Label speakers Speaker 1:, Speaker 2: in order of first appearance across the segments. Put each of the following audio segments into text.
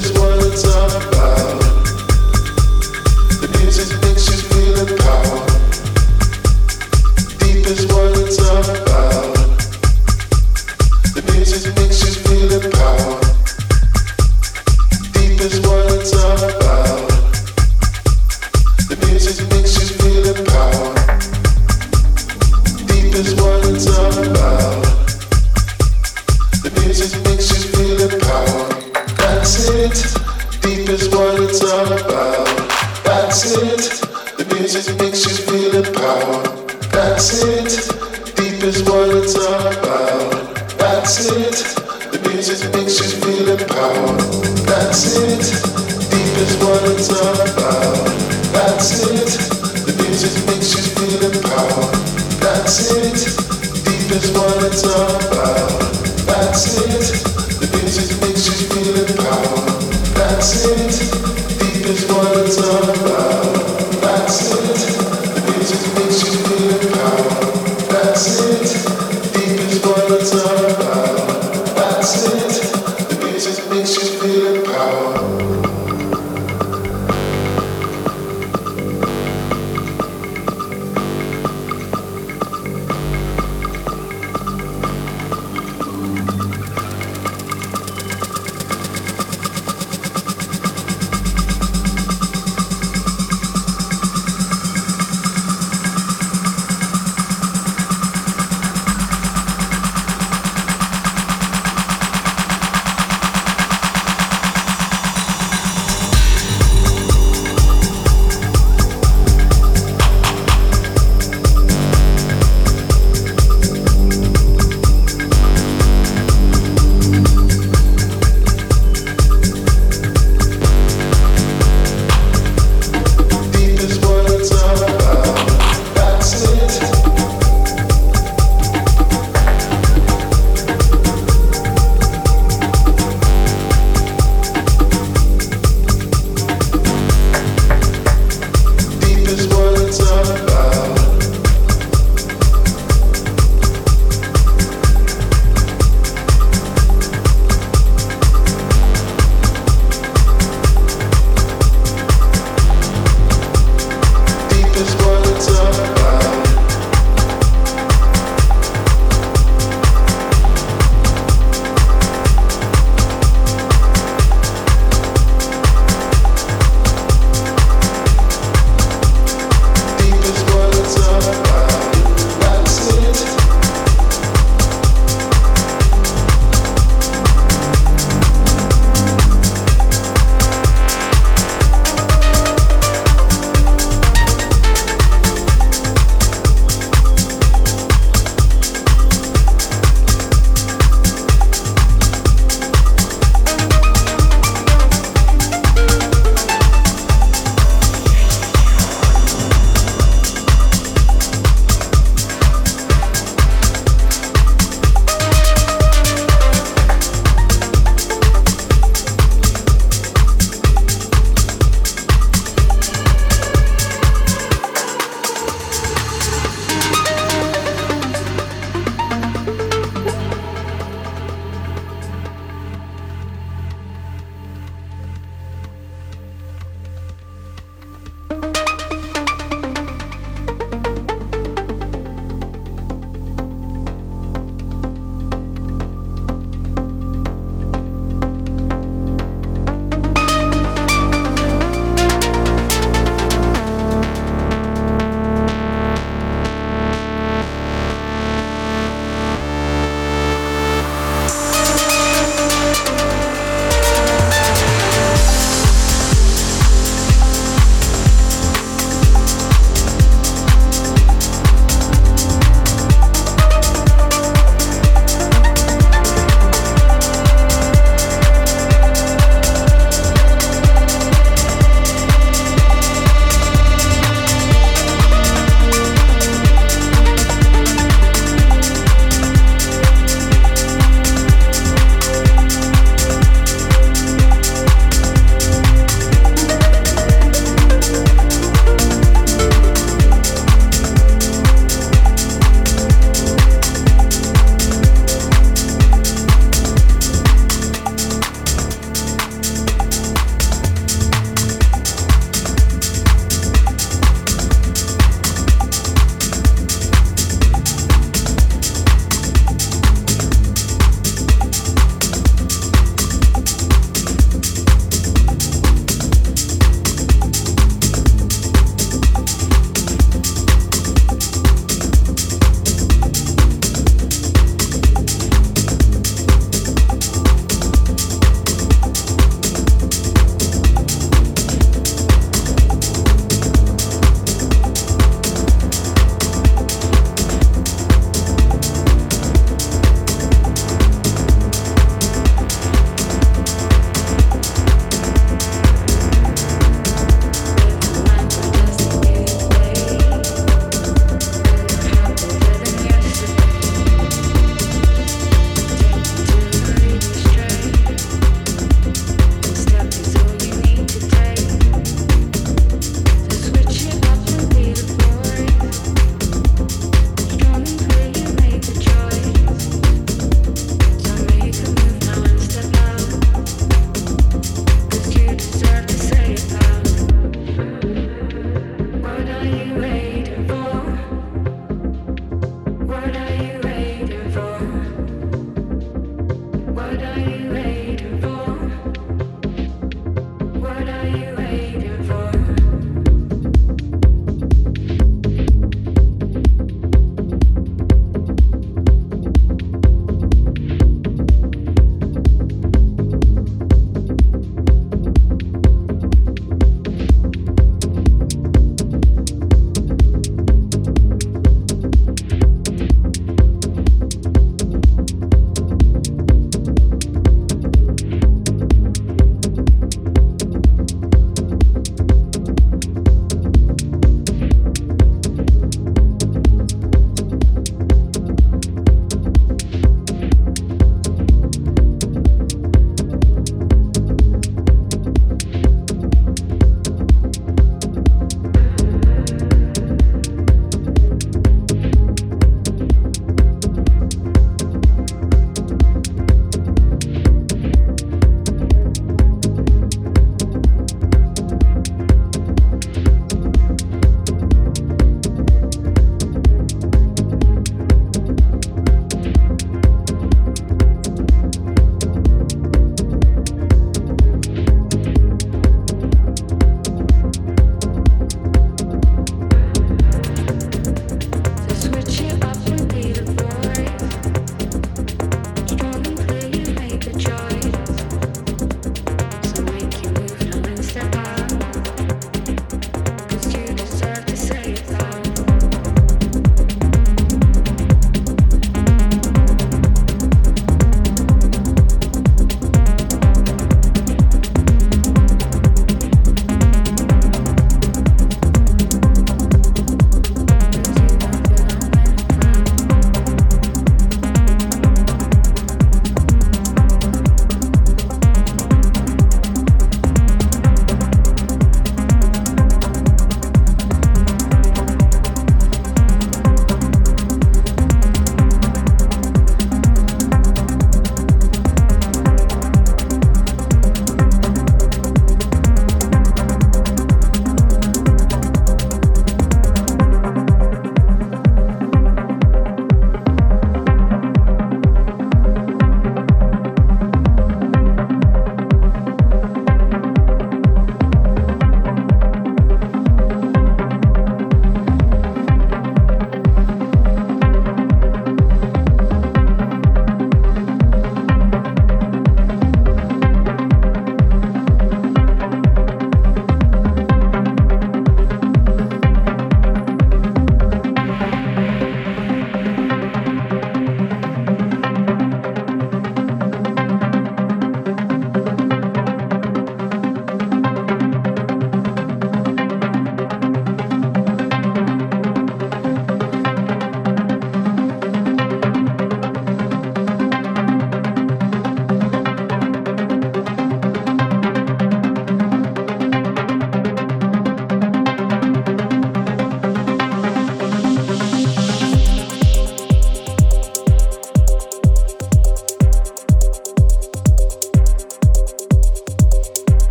Speaker 1: this world.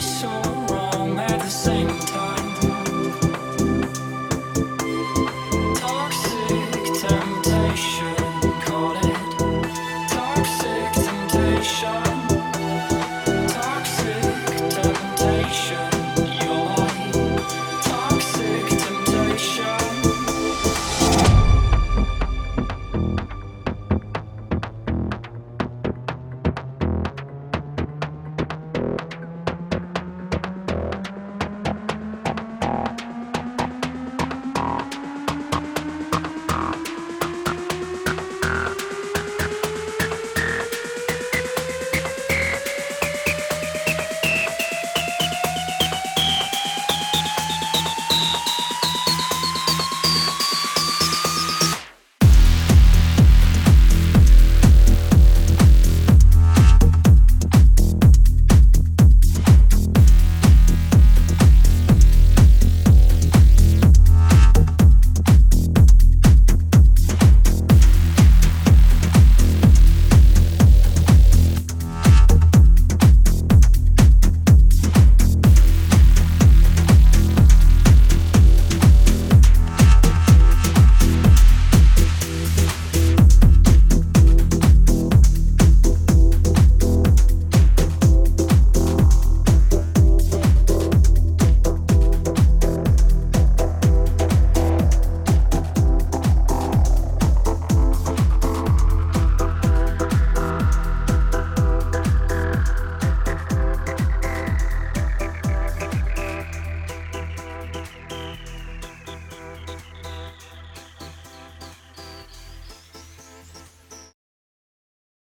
Speaker 1: show.